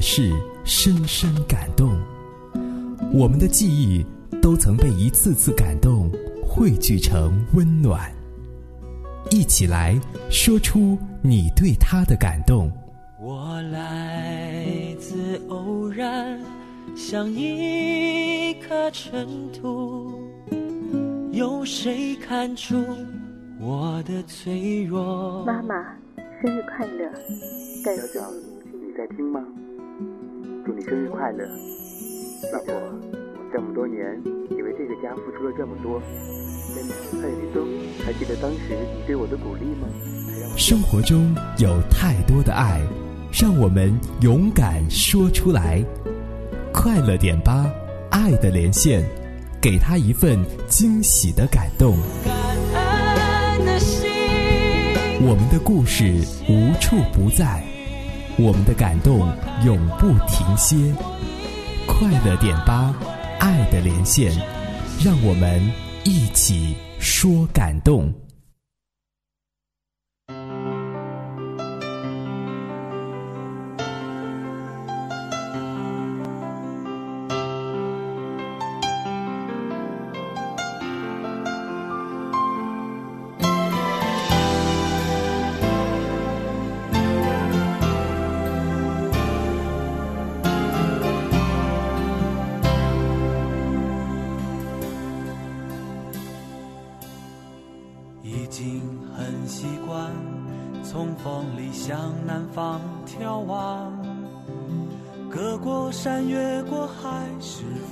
的事深深感动，我们的记忆都曾被一次次感动汇聚成温暖。一起来说出你对他的感动。我来自偶然，像一颗尘土，有谁看出我的脆弱？妈妈，生日快乐！感谢你，你在听吗？祝你生日快乐，老婆！我这么多年，你为这个家付出了这么多。蔡李东，还记得当时你对我的鼓励吗？生活中有太多的爱，让我们勇敢说出来。快乐点吧，爱的连线，给他一份惊喜的感动。我们的故事无处不在，我们的感动永不停歇。快乐点吧，爱的连线，让我们。一起说感动。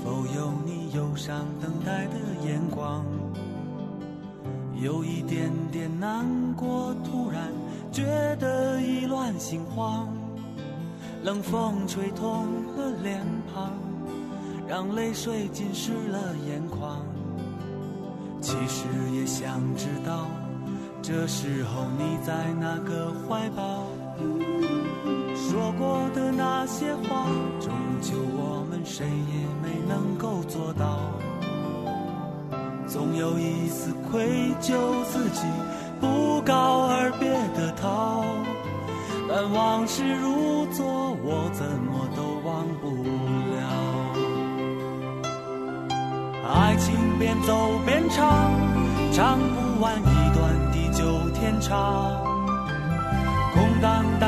都有一点点难过，突然觉得意乱心慌。冷风吹痛了脸庞，让泪水浸湿了眼眶。其实也想知道，这时候你在哪个怀抱？说过的那些话，终究我们谁也没能够做到。总有一丝愧疚，自己不告而别的逃。但往事如昨，我怎么都忘不了。爱情边走边唱，唱不完一段地久天长。空荡荡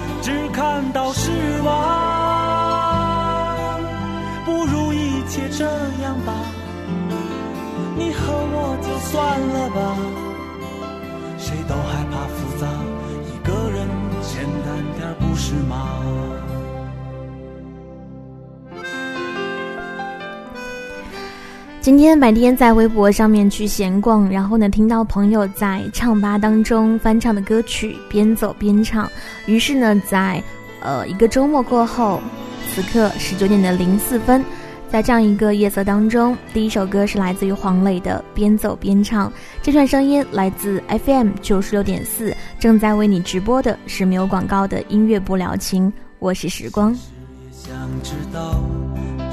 只看到失望，不如一切这样吧。你和我就算了吧，谁都害怕复杂，一个人简单点不是吗？今天白天在微博上面去闲逛，然后呢听到朋友在唱吧当中翻唱的歌曲，边走边唱，于是呢在呃一个周末过后，此刻十九点的零四分。在这样一个夜色当中，第一首歌是来自于黄磊的《边走边唱》。这串声音来自 FM 九十六点四，正在为你直播的是没有广告的音乐不聊情。我是时光。想知道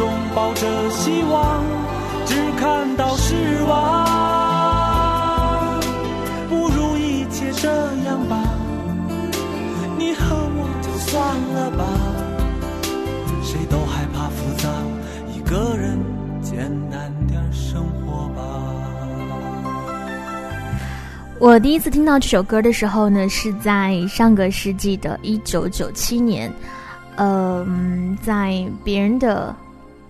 心中抱着希望，只看到失望。不如一切这样吧，你和我就算了吧。谁都害怕复杂，一个人简单点生活吧。我第一次听到这首歌的时候呢，是在上个世纪的一九九七年，嗯、在别人的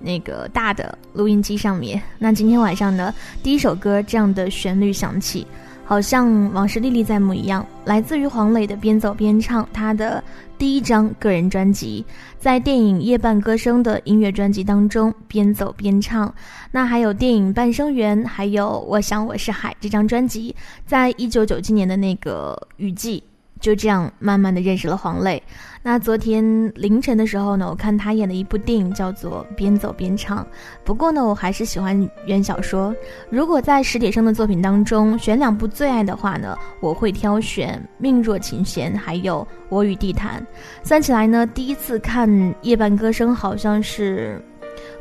那个大的录音机上面。那今天晚上呢，第一首歌这样的旋律响起，好像往事历历在目一样，来自于黄磊的《边走边唱》，他的第一张个人专辑，在电影《夜半歌声》的音乐专辑当中，边走边唱。那还有电影《半生缘》，还有《我想我是海》这张专辑，在一九九七年的那个雨季，就这样慢慢的认识了黄磊。那昨天凌晨的时候呢，我看他演的一部电影叫做《边走边唱》，不过呢，我还是喜欢原小说。如果在史铁生的作品当中选两部最爱的话呢，我会挑选《命若琴弦》还有《我与地坛》。算起来呢，第一次看《夜半歌声》好像是。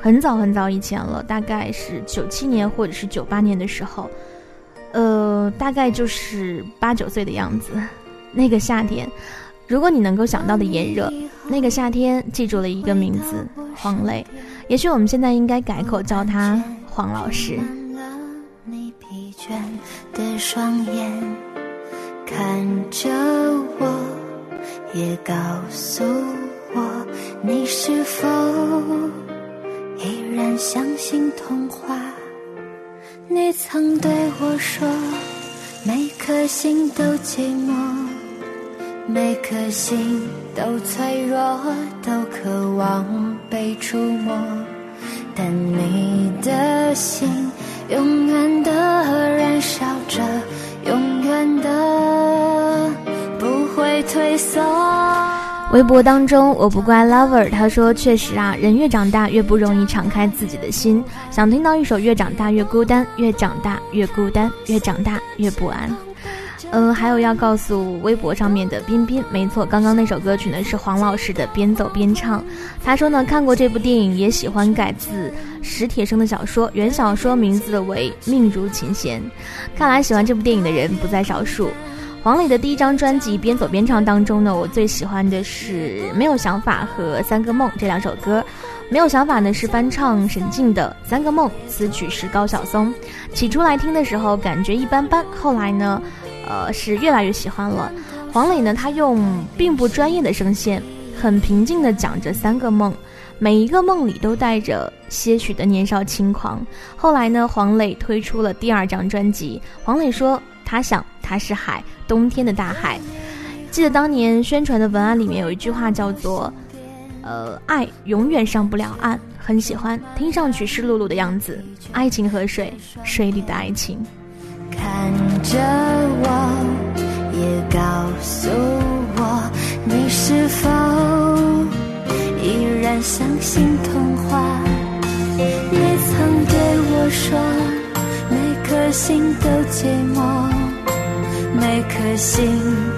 很早很早以前了，大概是九七年或者是九八年的时候，呃，大概就是八九岁的样子。那个夏天，如果你能够想到的炎热，那个夏天记住了一个名字——黄磊。也许我们现在应该改口叫他黄老师。你疲倦的双眼看着我，也告诉我你是否。依然相信童话。你曾对我说，每颗心都寂寞，每颗心都脆弱，都渴望被触摸。但你的心永远的燃烧着，永远的不会退缩。微博当中，我不怪 lover，他说：“确实啊，人越长大越不容易敞开自己的心，想听到一首越长大越孤单，越长大越孤单，越长大越不安。”嗯，还有要告诉微博上面的彬彬，没错，刚刚那首歌曲呢是黄老师的《边走边唱》。他说呢，看过这部电影，也喜欢改自史铁生的小说，原小说名字为《命如琴弦》。看来喜欢这部电影的人不在少数。黄磊的第一张专辑《边走边唱》当中呢，我最喜欢的是《没有想法》和《三个梦》这两首歌。《没有想法》呢是翻唱沈静的《三个梦》，词曲是高晓松。起初来听的时候感觉一般般，后来呢，呃是越来越喜欢了。黄磊呢，他用并不专业的声线，很平静地讲着三个梦，每一个梦里都带着些许的年少轻狂。后来呢，黄磊推出了第二张专辑，黄磊说他想他是海。冬天的大海，记得当年宣传的文案里面有一句话叫做“呃，爱永远上不了岸”，很喜欢，听上去湿漉漉的样子。爱情和水，水里的爱情。看着我，也告诉我，你是否依然相信童话？你曾对我说，每颗心都寂寞。每颗心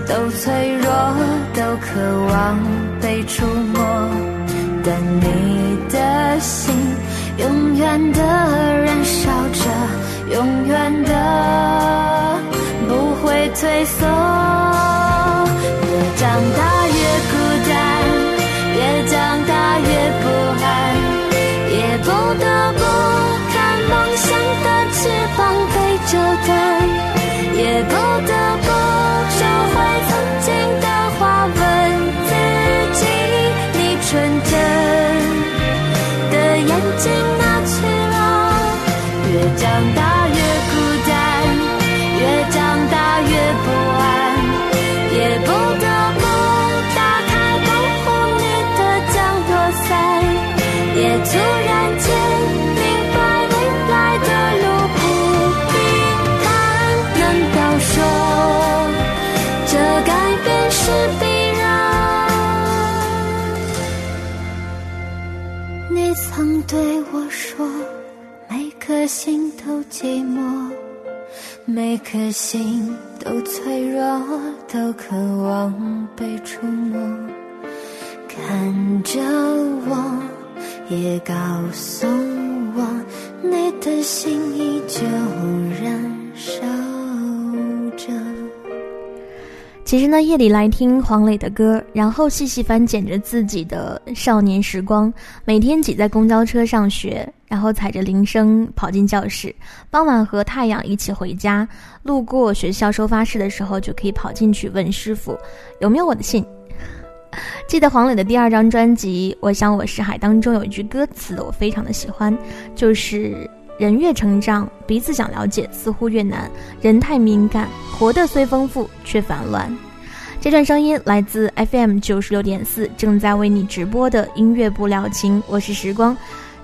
都脆弱，都渴望被触摸，但你的心永远的燃烧着，永远的不会退缩。越长大每颗心都脆弱，都渴望被触摸。看着我，也告诉我，你的心依旧燃烧着。其实呢，夜里来听黄磊的歌，然后细细翻检着自己的少年时光。每天挤在公交车上学，然后踩着铃声跑进教室，傍晚和太阳一起回家。路过学校收发室的时候，就可以跑进去问师傅有没有我的信。记得黄磊的第二张专辑《我想我是海》当中有一句歌词，我非常的喜欢，就是人越成长，彼此想了解似乎越难，人太敏感。活得虽丰富，却烦乱。这段声音来自 FM 九十六点四，正在为你直播的音乐不了情，我是时光。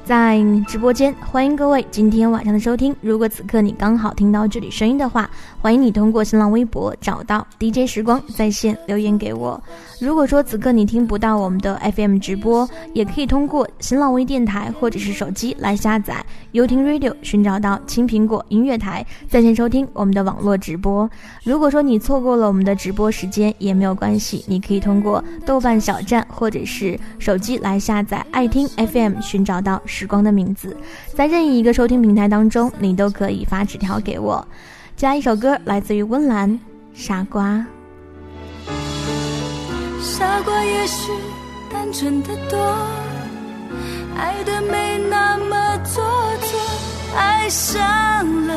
在直播间，欢迎各位今天晚上的收听。如果此刻你刚好听到这里声音的话，欢迎你通过新浪微博找到 DJ 时光在线留言给我。如果说此刻你听不到我们的 FM 直播，也可以通过新浪微电台或者是手机来下载优听 Radio，寻找到青苹果音乐台在线收听我们的网络直播。如果说你错过了我们的直播时间也没有关系，你可以通过豆瓣小站或者是手机来下载爱听 FM，寻找到。时光的名字，在任意一个收听平台当中，你都可以发纸条给我。加一首歌，来自于温岚，《傻瓜》。傻瓜也许单纯的多，爱的没那么做作，爱上了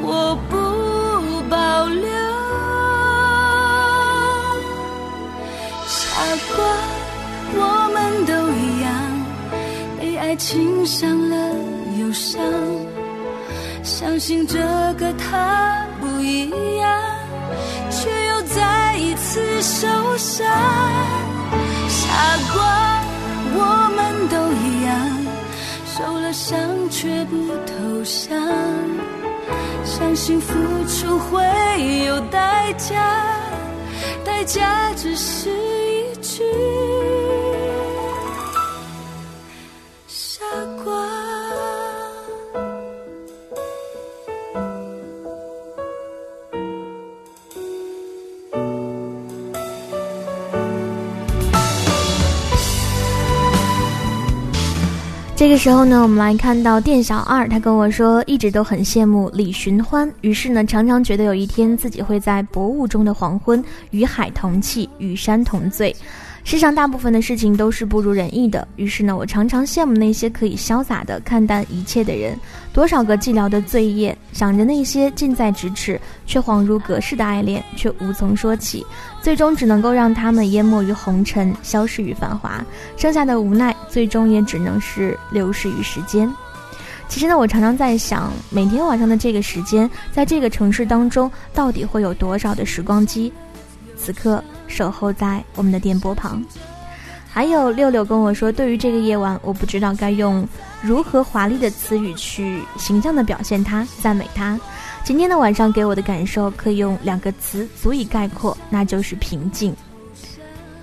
我不保留。傻瓜，我们。爱情伤了又伤，相信这个他不一样，却又再一次受伤。傻瓜，我们都一样，受了伤却不投降，相信付出会有代价，代价只是一句。这个时候呢，我们来看到店小二，他跟我说，一直都很羡慕李寻欢，于是呢，常常觉得有一天自己会在薄雾中的黄昏，与海同泣，与山同醉。世上大部分的事情都是不如人意的，于是呢，我常常羡慕那些可以潇洒的看淡一切的人。多少个寂寥的醉夜，想着那些近在咫尺却恍如隔世的爱恋，却无从说起，最终只能够让他们淹没于红尘，消失于繁华，剩下的无奈，最终也只能是流逝于时间。其实呢，我常常在想，每天晚上的这个时间，在这个城市当中，到底会有多少的时光机？此刻。守候在我们的电波旁，还有六六跟我说，对于这个夜晚，我不知道该用如何华丽的词语去形象的表现它，赞美它。今天的晚上给我的感受，可以用两个词足以概括，那就是平静。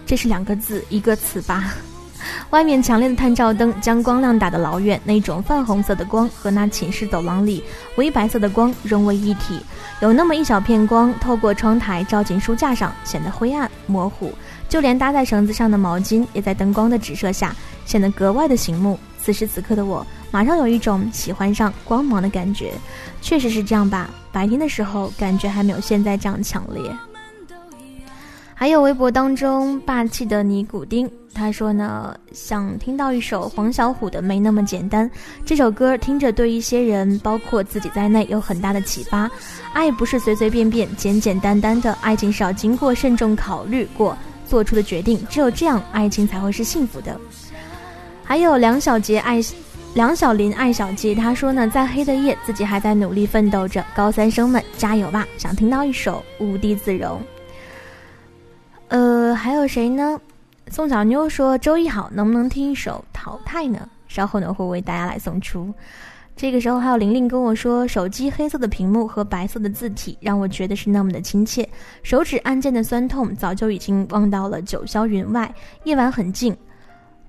这是两个字，一个词吧。外面强烈的探照灯将光亮打得老远，那种泛红色的光和那寝室走廊里微白色的光融为一体。有那么一小片光透过窗台照进书架上，显得灰暗模糊。就连搭在绳子上的毛巾也在灯光的直射下显得格外的醒目。此时此刻的我，马上有一种喜欢上光芒的感觉。确实是这样吧？白天的时候感觉还没有现在这样强烈。还有微博当中霸气的尼古丁，他说呢，想听到一首黄小琥的《没那么简单》。这首歌听着对一些人，包括自己在内，有很大的启发。爱不是随随便便、简简单单的，爱情是要经过慎重考虑过做出的决定，只有这样，爱情才会是幸福的。还有梁小杰爱，梁小林爱小杰，他说呢，在黑的夜，自己还在努力奋斗着。高三生们加油吧！想听到一首《无地自容》。呃，还有谁呢？宋小妞说：“周一好，能不能听一首《淘汰》呢？”稍后呢会为大家来送出。这个时候还有玲玲跟我说：“手机黑色的屏幕和白色的字体让我觉得是那么的亲切，手指按键的酸痛早就已经忘到了九霄云外。夜晚很静，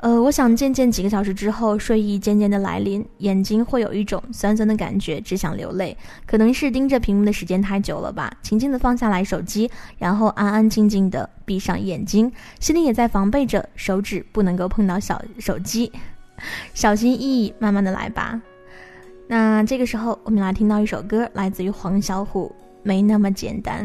呃，我想渐渐几个小时之后，睡意渐渐的来临，眼睛会有一种酸酸的感觉，只想流泪。可能是盯着屏幕的时间太久了吧，轻轻的放下来手机，然后安安静静的闭上眼睛，心里也在防备着手指不能够碰到小手机，小心翼翼，慢慢的来吧。那这个时候，我们来听到一首歌，来自于黄小琥，《没那么简单》。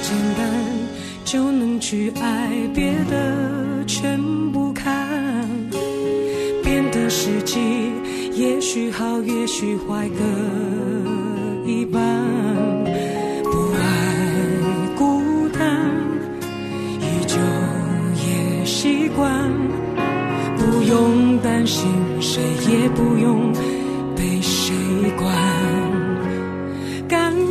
简单就能去爱，别的全不看。变的时机也许好，也许坏各一半。不爱孤单，依旧也习惯。不用担心，谁也不用被谁管。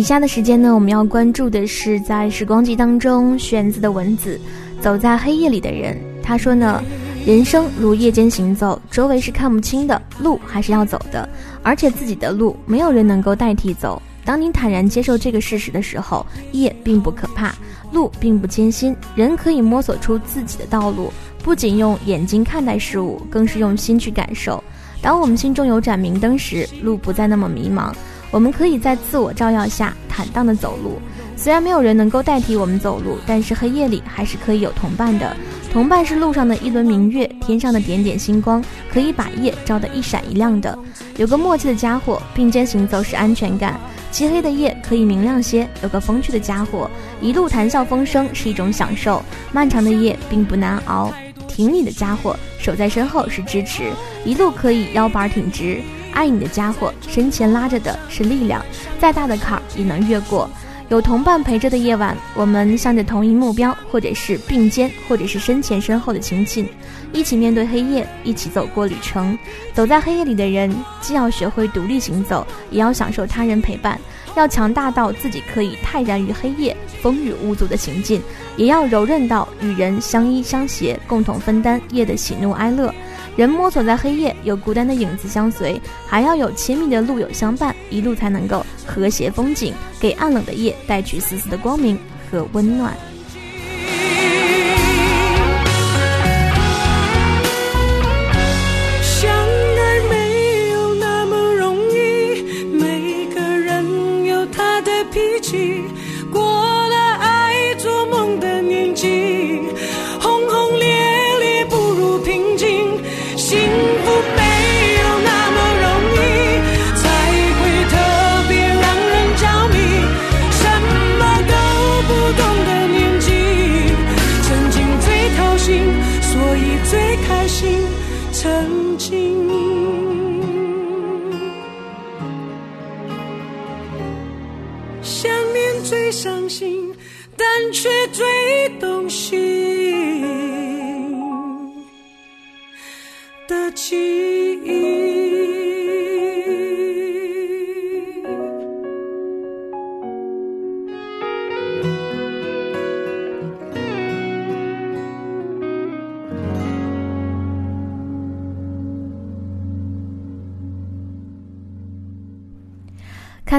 以下的时间呢，我们要关注的是在时光机当中玄子的文字。走在黑夜里的人，他说呢，人生如夜间行走，周围是看不清的，路还是要走的，而且自己的路没有人能够代替走。当你坦然接受这个事实的时候，夜并不可怕，路并不艰辛，人可以摸索出自己的道路。不仅用眼睛看待事物，更是用心去感受。当我们心中有盏明灯时，路不再那么迷茫。我们可以在自我照耀下坦荡地走路。虽然没有人能够代替我们走路，但是黑夜里还是可以有同伴的。同伴是路上的一轮明月，天上的点点星光，可以把夜照得一闪一亮的。有个默契的家伙，并肩行走是安全感。漆黑的夜可以明亮些，有个风趣的家伙，一路谈笑风生是一种享受。漫长的夜并不难熬，挺你的家伙守在身后是支持，一路可以腰板挺直。爱你的家伙身前拉着的是力量，再大的坎儿也能越过。有同伴陪着的夜晚，我们向着同一目标，或者是并肩，或者是身前身后的亲近，一起面对黑夜，一起走过旅程。走在黑夜里的人，既要学会独立行走，也要享受他人陪伴。要强大到自己可以泰然于黑夜、风雨无阻的行进，也要柔韧到与人相依相携，共同分担夜的喜怒哀乐。人摸索在黑夜，有孤单的影子相随，还要有亲密的路友相伴，一路才能够和谐风景，给暗冷的夜带去丝丝的光明和温暖。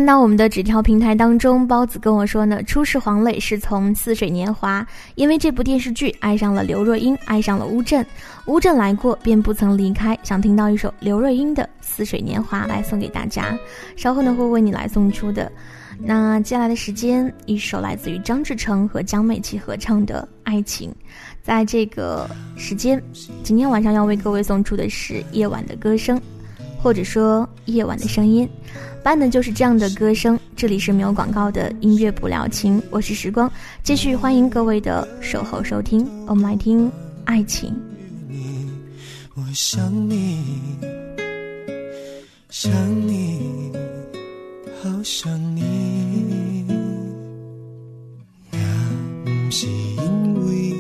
看到我们的纸条平台当中，包子跟我说呢，初识黄磊是从《似水年华》，因为这部电视剧爱上了刘若英，爱上了乌镇，乌镇来过便不曾离开，想听到一首刘若英的《似水年华》来送给大家，稍后呢会为你来送出的。那接下来的时间，一首来自于张志成和江美琪合唱的《爱情》，在这个时间，今天晚上要为各位送出的是夜晚的歌声，或者说夜晚的声音，伴的就是这样的歌声。这里是没有广告的音乐不了情，我是时光，继续欢迎各位的守候收听，我们来听《爱情》。我想你，想你。好想你，是因为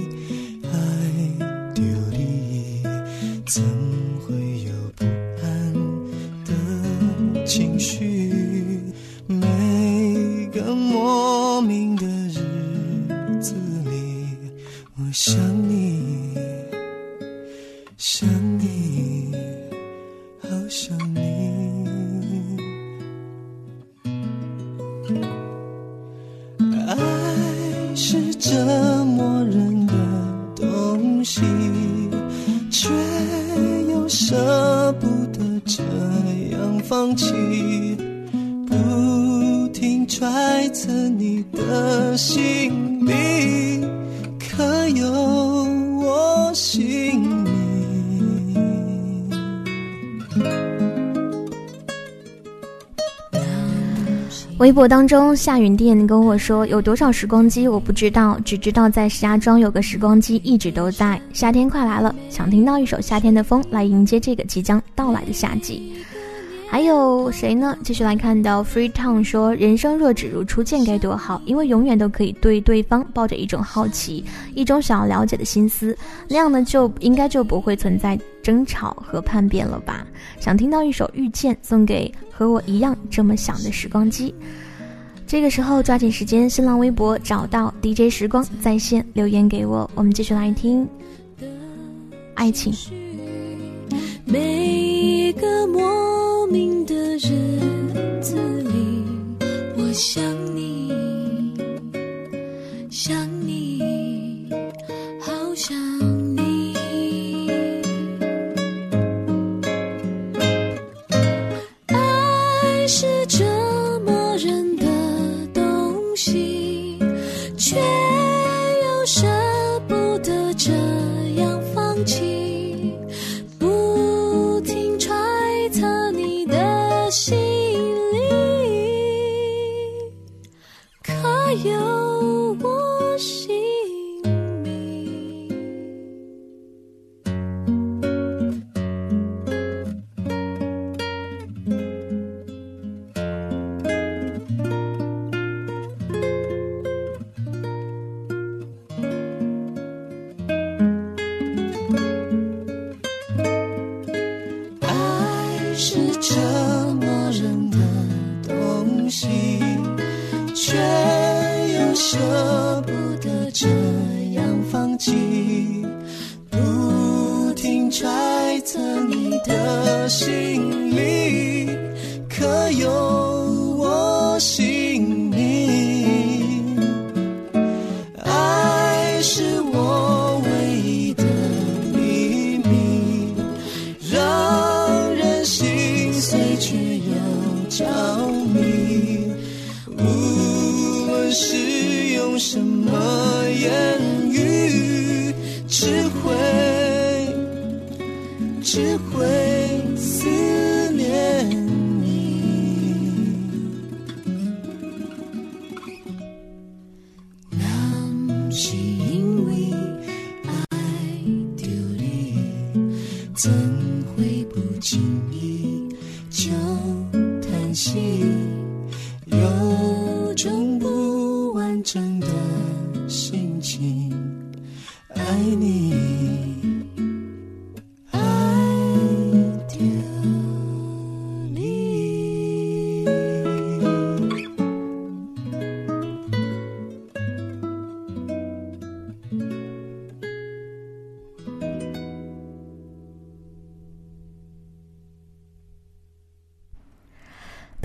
爱着你，个莫名的日子里，我想你，想你，好想你。爱是折磨人的东西，却又舍不得这样放弃，不停揣测你的心里，可有我心？微博当中，夏云店跟我说有多少时光机我不知道，只知道在石家庄有个时光机一直都在。夏天快来了，想听到一首《夏天的风》来迎接这个即将到来的夏季。还有谁呢？继续来看到 Free Town 说：“人生若只如初见该多好，因为永远都可以对对方抱着一种好奇，一种想要了解的心思，那样呢就应该就不会存在争吵和叛变了吧？”想听到一首《遇见》，送给和我一样这么想的时光机。这个时候抓紧时间，新浪微博找到 DJ 时光在线留言给我，我们继续来听爱情。每一个梦明的日子里，我想着迷。无论是用什么言语，只会只会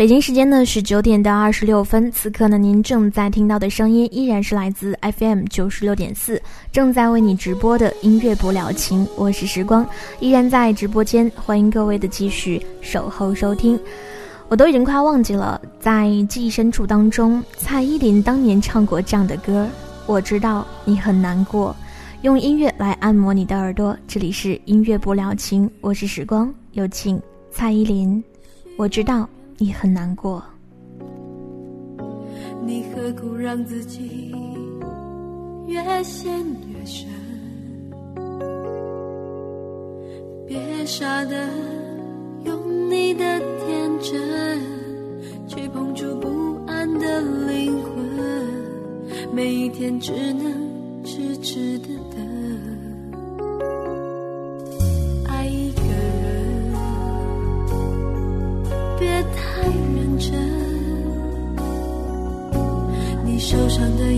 北京时间呢是九点到二十六分，此刻呢，您正在听到的声音依然是来自 FM 九十六点四，正在为你直播的音乐不了情，我是时光，依然在直播间，欢迎各位的继续守候收听。我都已经快忘记了，在记忆深处当中，蔡依林当年唱过这样的歌。我知道你很难过，用音乐来按摩你的耳朵。这里是音乐不了情，我是时光，有请蔡依林。我知道你很难过，你何苦让自己越陷越深？别傻的用你的天真去碰触不安的灵魂，每一天只能痴痴的等。受伤的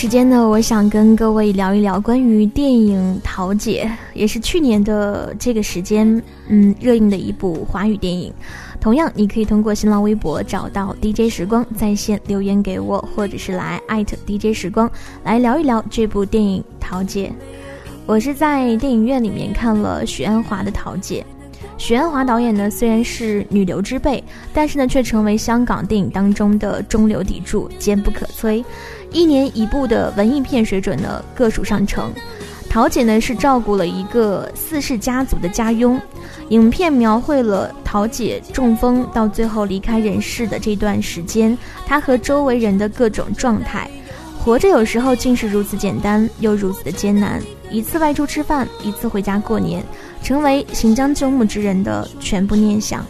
时间呢，我想跟各位聊一聊关于电影《桃姐》，也是去年的这个时间，嗯，热映的一部华语电影。同样，你可以通过新浪微博找到 DJ 时光在线留言给我，或者是来艾特 DJ 时光来聊一聊这部电影《桃姐》。我是在电影院里面看了许鞍华的《桃姐》。许鞍华导演呢，虽然是女流之辈，但是呢，却成为香港电影当中的中流砥柱，坚不可摧。一年一部的文艺片水准呢，各属上乘。桃姐呢是照顾了一个四世家族的家佣，影片描绘了桃姐中风到最后离开人世的这段时间，她和周围人的各种状态。活着有时候竟是如此简单，又如此的艰难。一次外出吃饭，一次回家过年，成为行将就木之人的全部念想。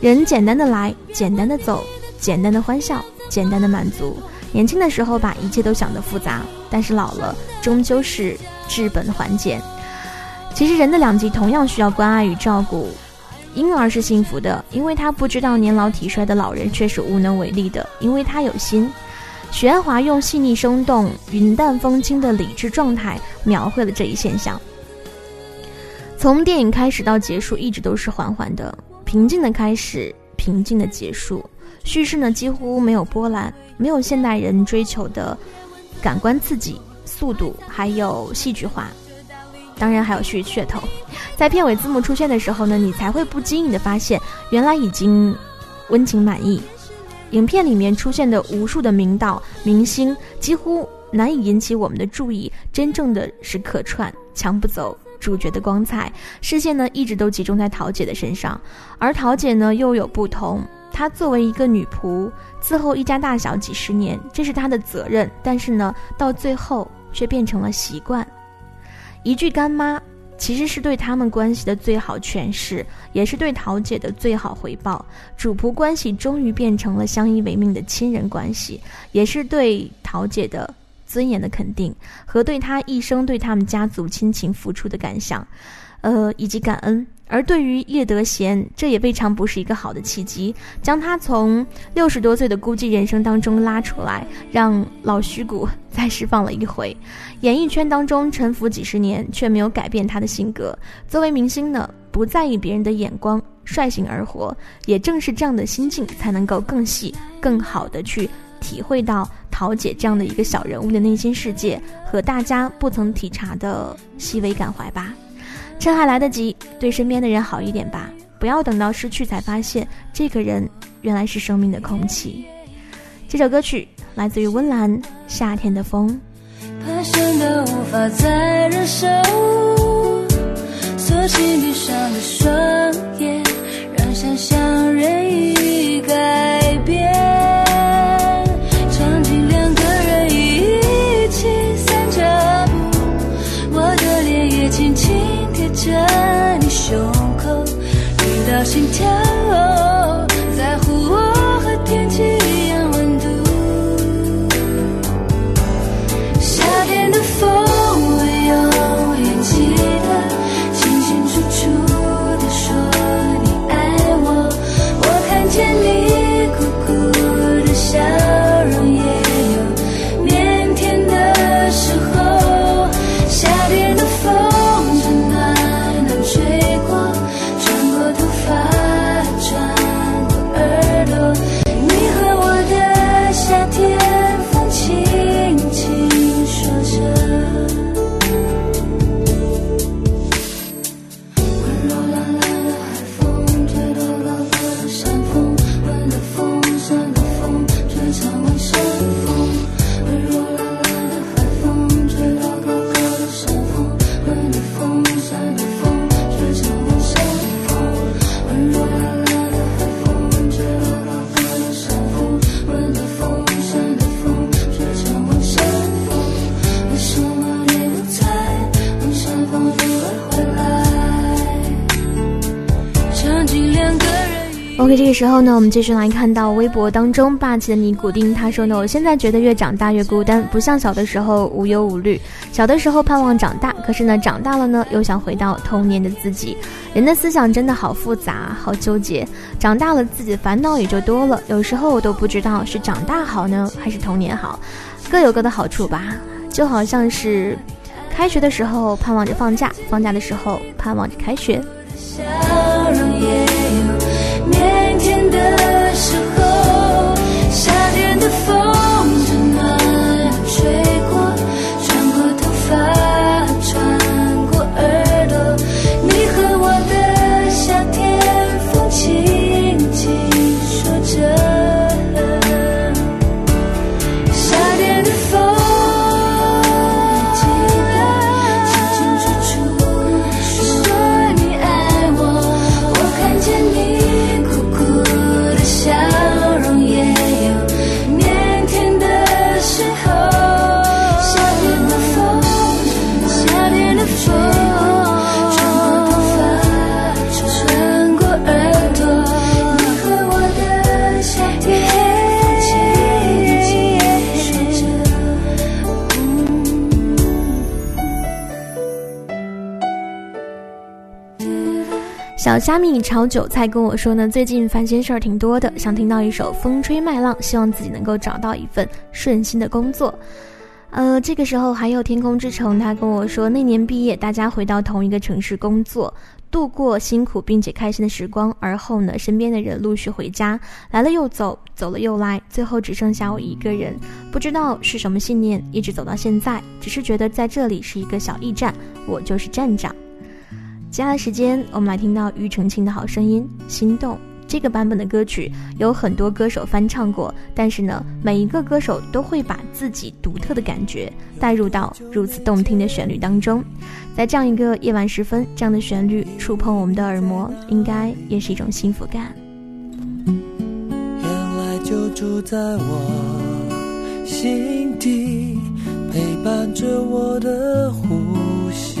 人简单的来，简单的走，简单的欢笑，简单的满足。年轻的时候把一切都想得复杂，但是老了终究是治本还简。其实人的两极同样需要关爱与照顾。婴儿是幸福的，因为他不知道年老体衰的老人却是无能为力的，因为他有心。许鞍华用细腻生动、云淡风轻的理智状态描绘了这一现象。从电影开始到结束，一直都是缓缓的、平静的开始，平静的结束。叙事呢几乎没有波澜，没有现代人追求的感官刺激、速度，还有戏剧化，当然还有噱噱头。在片尾字幕出现的时候呢，你才会不经意的发现，原来已经温情满意。影片里面出现的无数的名导、明星，几乎难以引起我们的注意，真正的是客串，抢不走主角的光彩。视线呢一直都集中在桃姐的身上，而桃姐呢又有不同。她作为一个女仆，伺候一家大小几十年，这是她的责任。但是呢，到最后却变成了习惯。一句干妈，其实是对他们关系的最好诠释，也是对桃姐的最好回报。主仆关系终于变成了相依为命的亲人关系，也是对桃姐的尊严的肯定和对他一生对他们家族亲情付出的感想，呃，以及感恩。而对于叶德娴，这也未尝不是一个好的契机，将他从六十多岁的孤寂人生当中拉出来，让老虚骨 再释放了一回。演艺圈当中沉浮几十年，却没有改变他的性格。作为明星呢，不在意别人的眼光，率性而活。也正是这样的心境，才能够更细、更好的去体会到桃姐这样的一个小人物的内心世界和大家不曾体察的细微感怀吧。趁还来得及，对身边的人好一点吧。不要等到失去才发现，这个人原来是生命的空气。这首歌曲来自于温岚，《夏天的风》。怕深到无法再忍受，索性闭上了双眼，让想象任意改人一 OK，这个时候呢，我们继续来看到微博当中霸气的尼古丁，他说呢，我现在觉得越长大越孤单，不像小的时候无忧无虑。小的时候盼望长大，可是呢，长大了呢，又想回到童年的自己。人的思想真的好复杂，好纠结。长大了，自己烦恼也就多了。有时候我都不知道是长大好呢，还是童年好，各有各的好处吧。就好像是开学的时候盼望着放假，放假的时候盼望着开学。笑容的手小虾米炒韭菜跟我说呢，最近烦心事儿挺多的，想听到一首《风吹麦浪》，希望自己能够找到一份顺心的工作。呃，这个时候还有天空之城，他跟我说，那年毕业，大家回到同一个城市工作，度过辛苦并且开心的时光。而后呢，身边的人陆续回家，来了又走，走了又来，最后只剩下我一个人。不知道是什么信念，一直走到现在，只是觉得在这里是一个小驿站，我就是站长。接下来时间，我们来听到庾澄庆的好声音《心动》。这个版本的歌曲有很多歌手翻唱过，但是呢，每一个歌手都会把自己独特的感觉带入到如此动听的旋律当中。在这样一个夜晚时分，这样的旋律触碰我们的耳膜，应该也是一种幸福感。原来就住在我心底，陪伴着我的呼吸。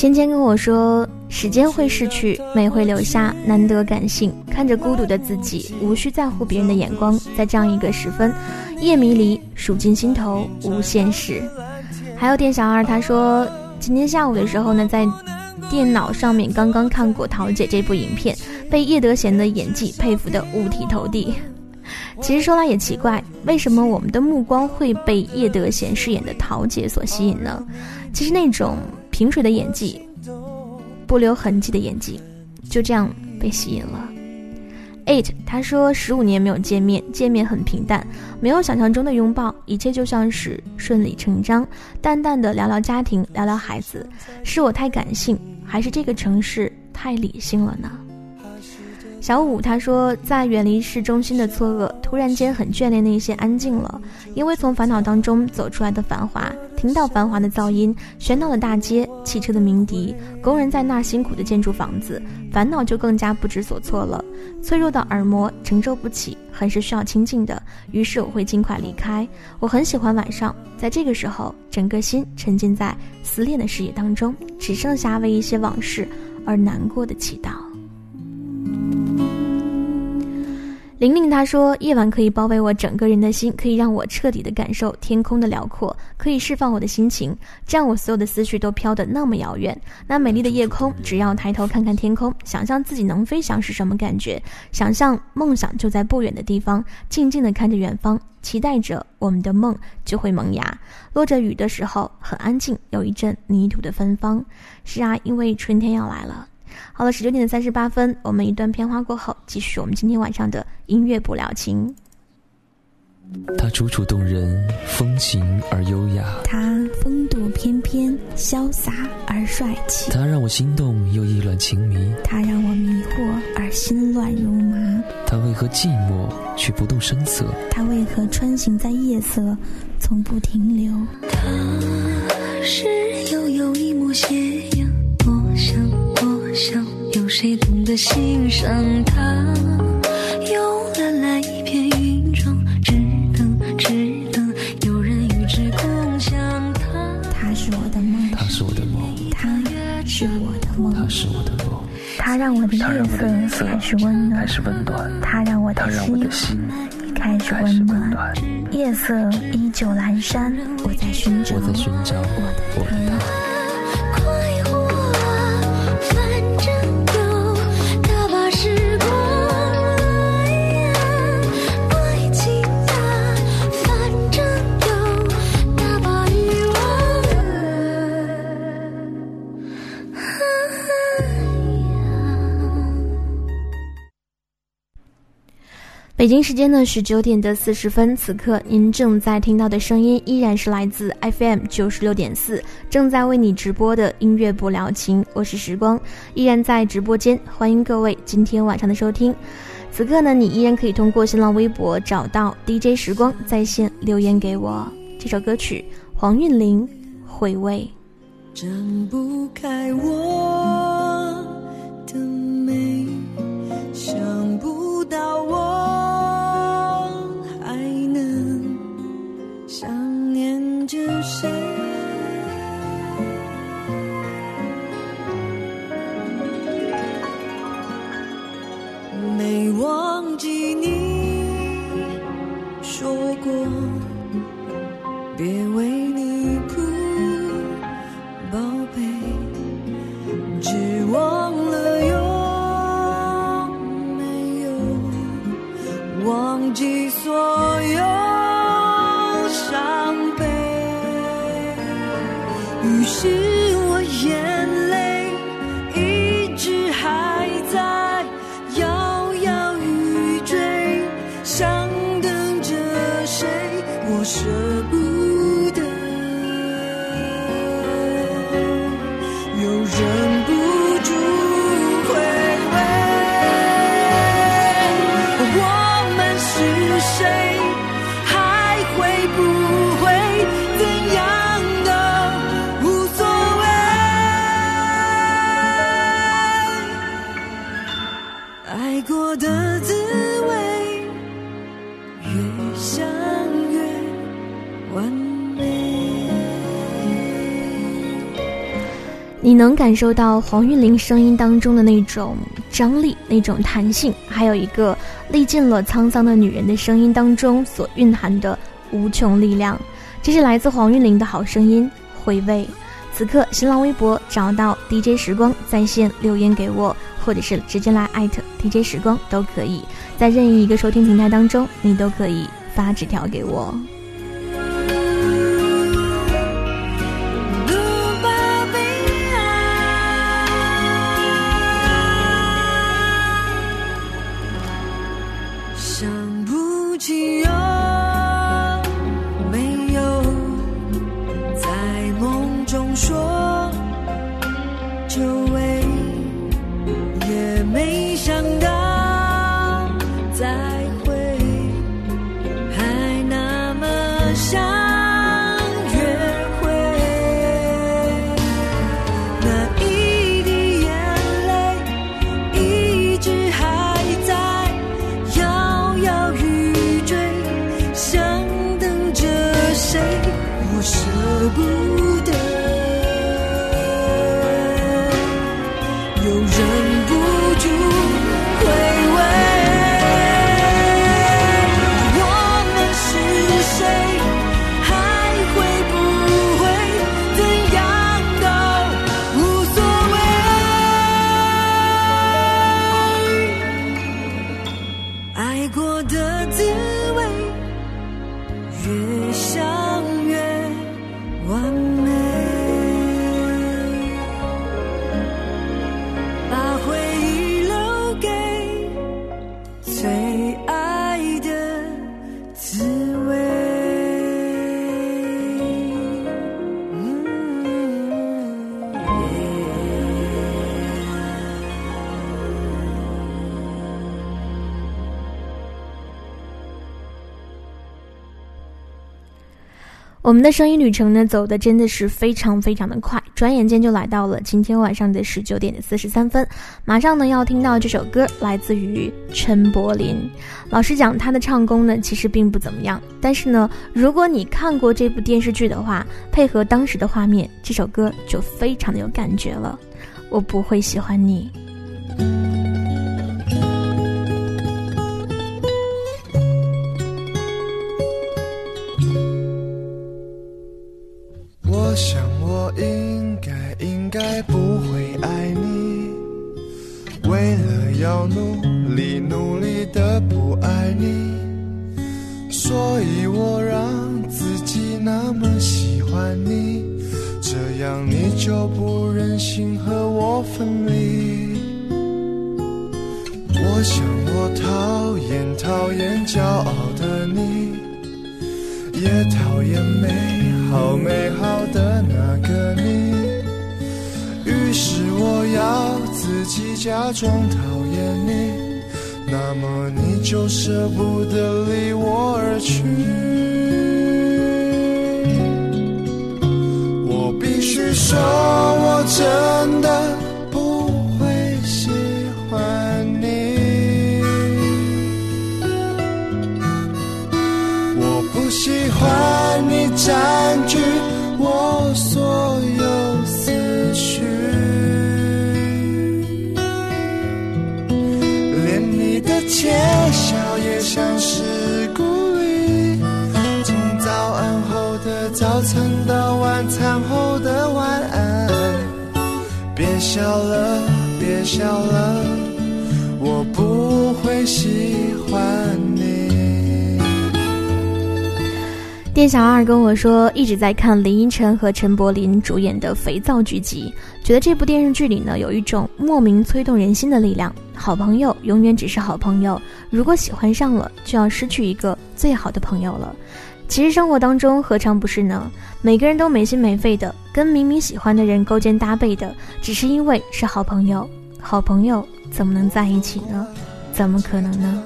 芊芊跟我说：“时间会逝去，美会留下，难得感性。看着孤独的自己，无需在乎别人的眼光。在这样一个时分，夜迷离，数尽心头无限事。”还有店小二他说：“今天下午的时候呢，在电脑上面刚刚看过《桃姐》这部影片，被叶德娴的演技佩服的五体投地。其实说来也奇怪，为什么我们的目光会被叶德娴饰演的桃姐所吸引呢？其实那种……”平水的演技，不留痕迹的演技，就这样被吸引了。Eight，他说十五年没有见面，见面很平淡，没有想象中的拥抱，一切就像是顺理成章，淡淡的聊聊家庭，聊聊孩子。是我太感性，还是这个城市太理性了呢？小五他说，在远离市中心的错愕，突然间很眷恋那些安静了，因为从烦恼当中走出来的繁华，听到繁华的噪音，喧闹的大街，汽车的鸣笛，工人在那辛苦的建筑房子，烦恼就更加不知所措了。脆弱的耳膜承受不起，很是需要清静的，于是我会尽快离开。我很喜欢晚上，在这个时候，整个心沉浸在思念的视野当中，只剩下为一些往事而难过的祈祷。玲玲她说：“夜晚可以包围我整个人的心，可以让我彻底的感受天空的辽阔，可以释放我的心情，这样我所有的思绪都飘得那么遥远。那美丽的夜空，只要抬头看看天空，想象自己能飞翔是什么感觉？想象梦想就在不远的地方，静静的看着远方，期待着我们的梦就会萌芽。落着雨的时候，很安静，有一阵泥土的芬芳。是啊，因为春天要来了。”好了，十九点三十八分，我们一段片花过后，继续我们今天晚上的音乐不了情。他楚楚动人，风情而优雅；他风度翩翩，潇洒而帅气；他让我心动又意乱情迷；他让我迷惑而心乱如麻。他为何寂寞却不动声色？他为何穿行在夜色，从不停留？他是悠悠一抹斜。想有谁懂得欣赏它？用蓝蓝一片云装，只等只等有人与之共享它。它是我的梦，它是我的梦，它是我的梦，它是我的梦。它让我的夜色开始温暖，开始温暖。它让我的心开始温暖。夜色依旧阑珊，我在寻找，我在寻找我的他。北京时间的十九点的四十分，此刻您正在听到的声音依然是来自 FM 九十六点四，正在为你直播的音乐不了情，我是时光，依然在直播间，欢迎各位今天晚上的收听。此刻呢，你依然可以通过新浪微博找到 DJ 时光在线留言给我。这首歌曲，黄韵玲，回味。睁不开我的眉，想不到我。着谁？没忘记你能感受到黄韵玲声音当中的那种张力、那种弹性，还有一个历尽了沧桑的女人的声音当中所蕴含的无穷力量。这是来自黄韵玲的好声音，回味。此刻新浪微博找到 DJ 时光在线留言给我，或者是直接来艾特 DJ 时光都可以，在任意一个收听平台当中，你都可以发纸条给我。chose. 我们的声音旅程呢，走的真的是非常非常的快，转眼间就来到了今天晚上的十九点四十三分。马上呢要听到这首歌，来自于陈柏霖。老实讲，他的唱功呢其实并不怎么样，但是呢，如果你看过这部电视剧的话，配合当时的画面，这首歌就非常的有感觉了。我不会喜欢你。我想我应该应该不会爱你。为了要努力努力的不爱你。所以我让自己那么喜欢你。这样你就不忍心和我分离。我想我讨厌讨厌骄傲的你也讨厌没好美好的那个你于是我要自己假装讨厌你那么你就舍不得离我而去。我必须说我真的不会喜欢你。我不喜欢你在蹭到晚餐后的晚安。别笑了，别笑了，我不会喜欢你。店小二跟我说，一直在看林依晨和陈柏霖主演的《肥皂剧集》，觉得这部电视剧里呢有一种莫名催动人心的力量。好朋友永远只是好朋友，如果喜欢上了，就要失去一个最好的朋友了。其实生活当中何尝不是呢？每个人都没心没肺的跟明明喜欢的人勾肩搭背的，只是因为是好朋友。好朋友怎么能在一起呢？怎么可能呢？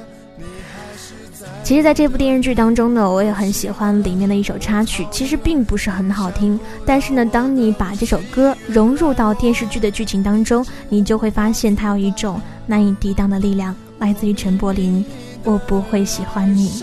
其实，在这部电视剧当中呢，我也很喜欢里面的一首插曲。其实并不是很好听，但是呢，当你把这首歌融入到电视剧的剧情当中，你就会发现它有一种难以抵挡的力量，来自于陈柏霖。我不会喜欢你。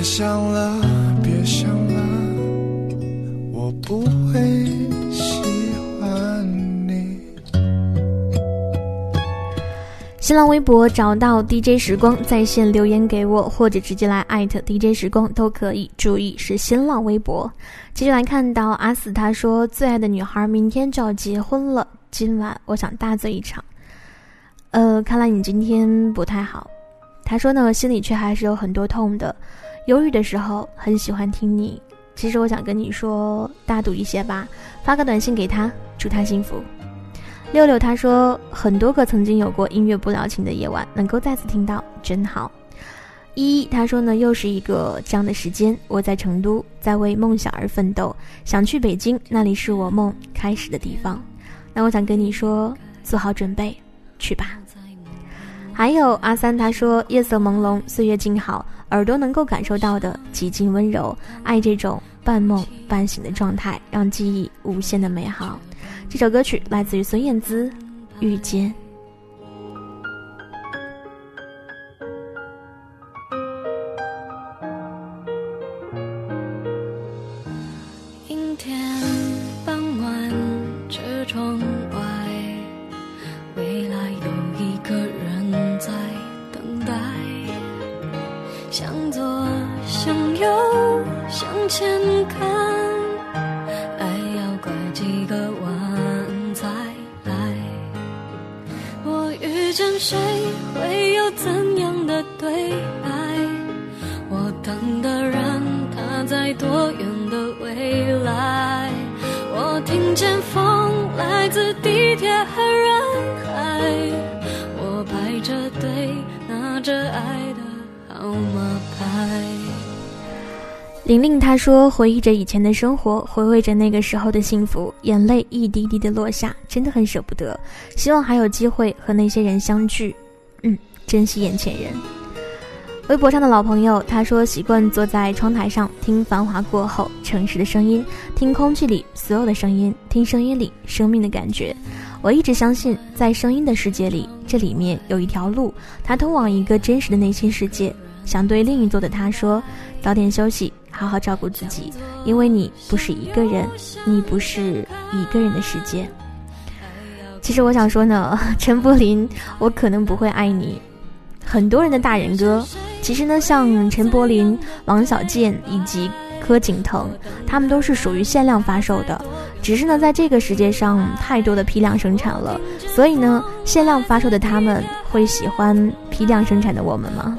别想了，别想了，我不会喜欢你。新浪微博找到 DJ 时光在线留言给我，或者直接来艾特 DJ 时光都可以。注意是新浪微博。接下来看到阿四他说：“最爱的女孩明天就要结婚了，今晚我想大醉一场。”呃，看来你今天不太好。他说呢，心里却还是有很多痛的。犹豫的时候很喜欢听你。其实我想跟你说，大度一些吧，发个短信给他，祝他幸福。六六他说，很多个曾经有过音乐不了情的夜晚，能够再次听到，真好。一他说呢，又是一个这样的时间，我在成都，在为梦想而奋斗，想去北京，那里是我梦开始的地方。那我想跟你说，做好准备，去吧。还有阿三他说，夜色朦胧，岁月静好，耳朵能够感受到的极尽温柔，爱这种半梦半醒的状态，让记忆无限的美好。这首歌曲来自于孙燕姿，《遇见》。说，回忆着以前的生活，回味着那个时候的幸福，眼泪一滴滴的落下，真的很舍不得。希望还有机会和那些人相聚，嗯，珍惜眼前人。微博上的老朋友他说，习惯坐在窗台上听繁华过后城市的声音，听空气里所有的声音，听声音里生命的感觉。我一直相信，在声音的世界里，这里面有一条路，它通往一个真实的内心世界。想对另一座的他说，早点休息。好好照顾自己，因为你不是一个人，你不是一个人的世界。其实我想说呢，陈柏霖，我可能不会爱你。很多人的大人歌，其实呢，像陈柏霖、王小贱以及柯景腾，他们都是属于限量发售的。只是呢，在这个世界上太多的批量生产了，所以呢，限量发售的他们会喜欢批量生产的我们吗？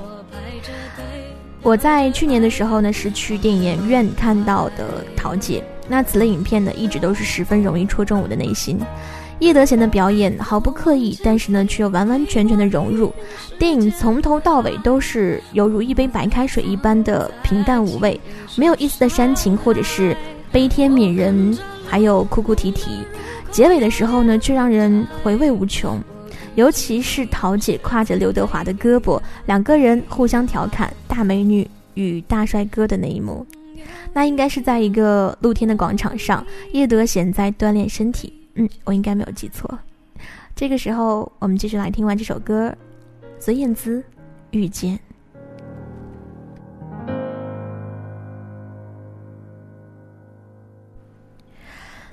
我在去年的时候呢，是去电影院看到的《桃姐》。那此类影片呢，一直都是十分容易戳中我的内心。叶德娴的表演毫不刻意，但是呢，却又完完全全的融入。电影从头到尾都是犹如一杯白开水一般的平淡无味，没有一丝的煽情或者是悲天悯人，还有哭哭啼啼。结尾的时候呢，却让人回味无穷。尤其是桃姐挎着刘德华的胳膊，两个人互相调侃大美女与大帅哥的那一幕，那应该是在一个露天的广场上，叶德娴在锻炼身体。嗯，我应该没有记错。这个时候，我们继续来听完这首歌，孙燕姿《遇见》。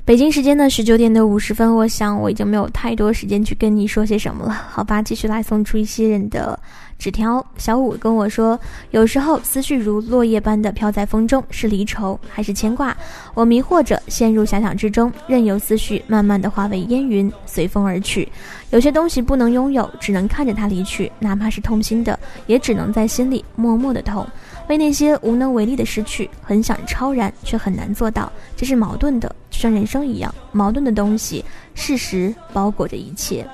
北京时间的十九点的五十分，我想我已经没有太多时间去跟你说些什么了，好吧？继续来送出一些人的纸条。小五跟我说，有时候思绪如落叶般的飘在风中，是离愁还是牵挂？我迷惑着，陷入遐想之中，任由思绪慢慢的化为烟云，随风而去。有些东西不能拥有，只能看着它离去，哪怕是痛心的，也只能在心里默默的痛。为那些无能为力的失去，很想超然，却很难做到，这是矛盾的，就像人生一样，矛盾的东西，事实包裹着一切。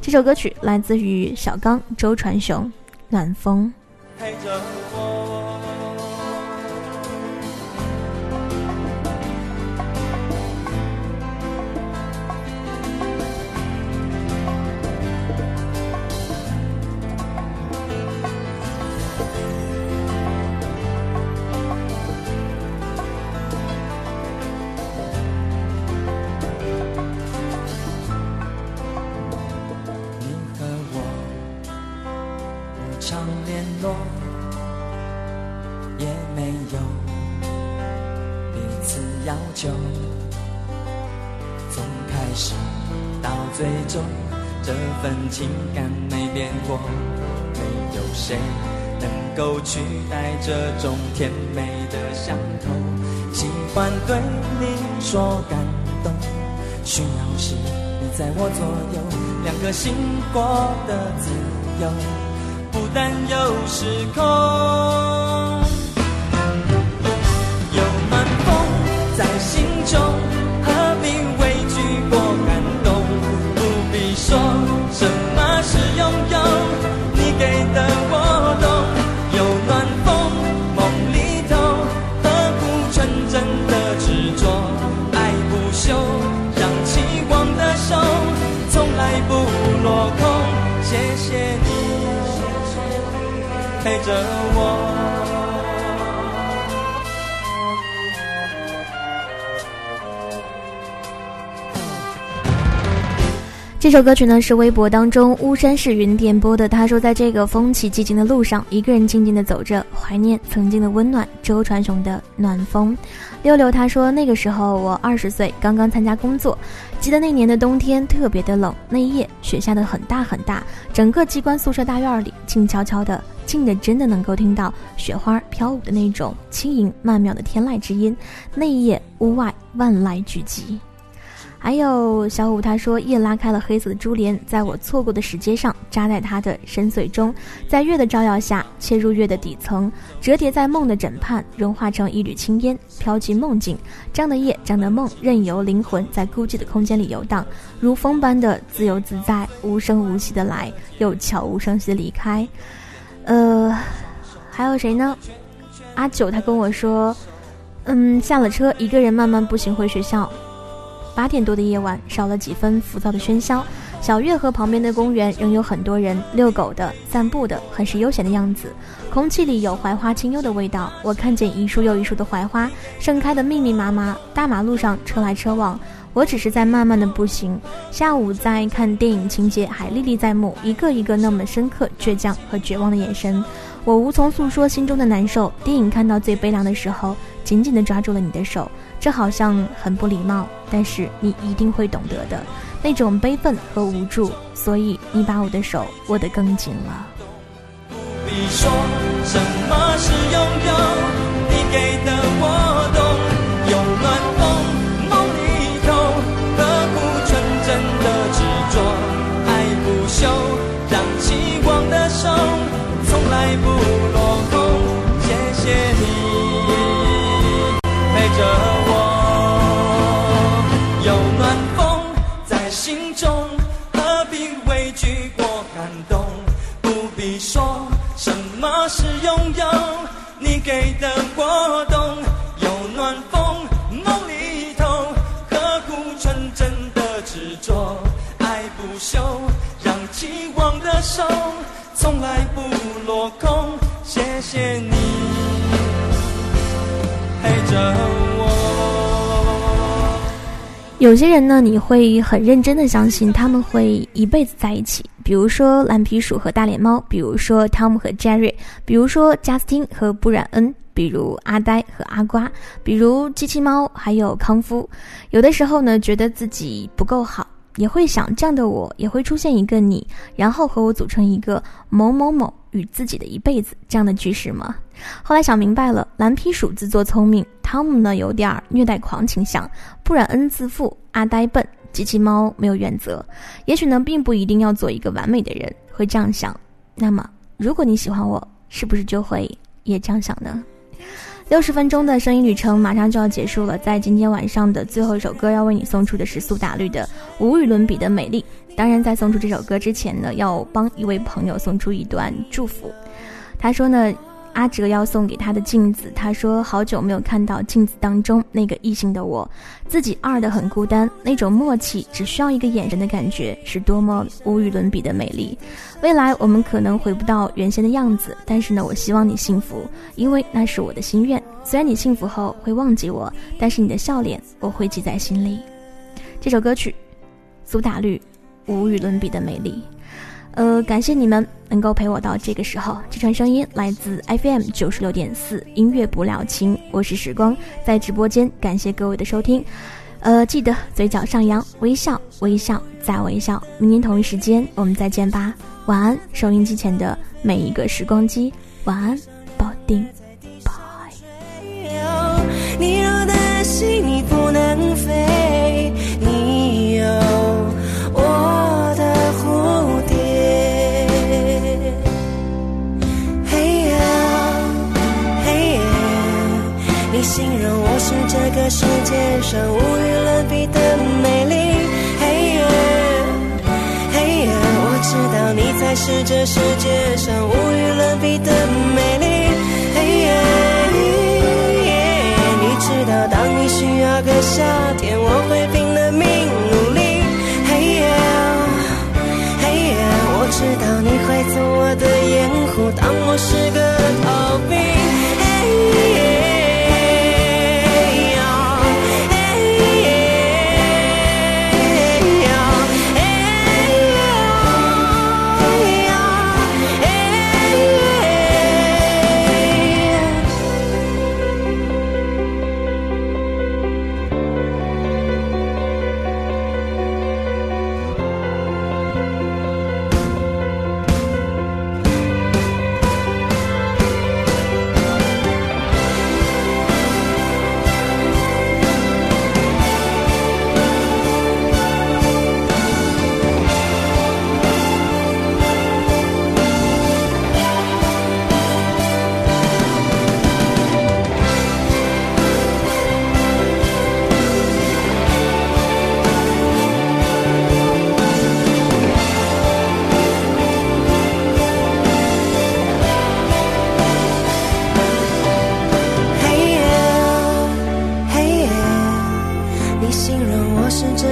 这首歌曲来自于小刚、周传雄，《暖风。陪着我。在我左右，两颗心过得自由，不担忧时空。陪着我。这首歌曲呢是微博当中巫山市云点播的。他说，在这个风起寂静的路上，一个人静静的走着，怀念曾经的温暖。周传雄的暖风。六六他说，那个时候我二十岁，刚刚参加工作，记得那年的冬天特别的冷，那一夜雪下的很大很大，整个机关宿舍大院里静悄悄的，静的真的能够听到雪花飘舞的那种轻盈曼妙的天籁之音。那一夜屋外万籁俱寂。还有小五，他说夜拉开了黑色的珠帘，在我错过的石阶上扎在他的深邃中，在月的照耀下切入月的底层，折叠在梦的枕畔，融化成一缕青烟，飘进梦境。这样的夜，这样的梦，任由灵魂在孤寂的空间里游荡，如风般的自由自在，无声无息的来，又悄无声息的离开。呃，还有谁呢？阿九他跟我说，嗯，下了车，一个人慢慢步行回学校。八点多的夜晚，少了几分浮躁的喧嚣。小月河旁边的公园仍有很多人遛狗的、散步的，很是悠闲的样子。空气里有槐花清幽的味道。我看见一束又一束的槐花盛开的密密麻麻。大马路上车来车往，我只是在慢慢的步行。下午在看电影，情节还历历在目，一个一个那么深刻、倔强和绝望的眼神。我无从诉说心中的难受。电影看到最悲凉的时候，紧紧地抓住了你的手。这好像很不礼貌，但是你一定会懂得的，那种悲愤和无助，所以你把我的手握得更紧了。你说什么是拥有，你给的什么是拥有你给的果冻，有暖风梦里头，呵护纯真的执着，爱不休，让期望的手从来不落空。谢谢你陪着。有些人呢，你会很认真的相信他们会一辈子在一起。比如说蓝皮鼠和大脸猫，比如说汤姆和 Jerry，比如说贾斯汀和布染恩，比如阿呆和阿瓜，比如机器猫还有康夫。有的时候呢，觉得自己不够好，也会想这样的我也会出现一个你，然后和我组成一个某某某与自己的一辈子这样的句式吗？后来想明白了，蓝皮鼠自作聪明，汤姆呢有点虐待狂倾向，布染恩自负，阿呆笨。机器猫没有原则，也许呢，并不一定要做一个完美的人，会这样想。那么，如果你喜欢我，是不是就会也这样想呢？六十分钟的声音旅程马上就要结束了，在今天晚上的最后一首歌要为你送出的是苏打绿的《无与伦比的美丽》。当然，在送出这首歌之前呢，要帮一位朋友送出一段祝福。他说呢。阿哲要送给他的镜子，他说好久没有看到镜子当中那个异性的我，自己二的很孤单，那种默契只需要一个眼神的感觉，是多么无与伦比的美丽。未来我们可能回不到原先的样子，但是呢，我希望你幸福，因为那是我的心愿。虽然你幸福后会忘记我，但是你的笑脸我会记在心里。这首歌曲，苏打绿，无与伦比的美丽。呃，感谢你们能够陪我到这个时候。这串声音来自 FM 九十六点四，音乐不了情。我是时光，在直播间感谢各位的收听。呃，记得嘴角上扬，微笑，微笑，再微笑。明天同一时间我们再见吧。晚安，收音机前的每一个时光机。晚安，保定。街上无与伦比的美丽。嘿耶，嘿耶，我知道你才是这世界上无与伦比的美丽。嘿耶，你知道当你需要个夏天，